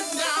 down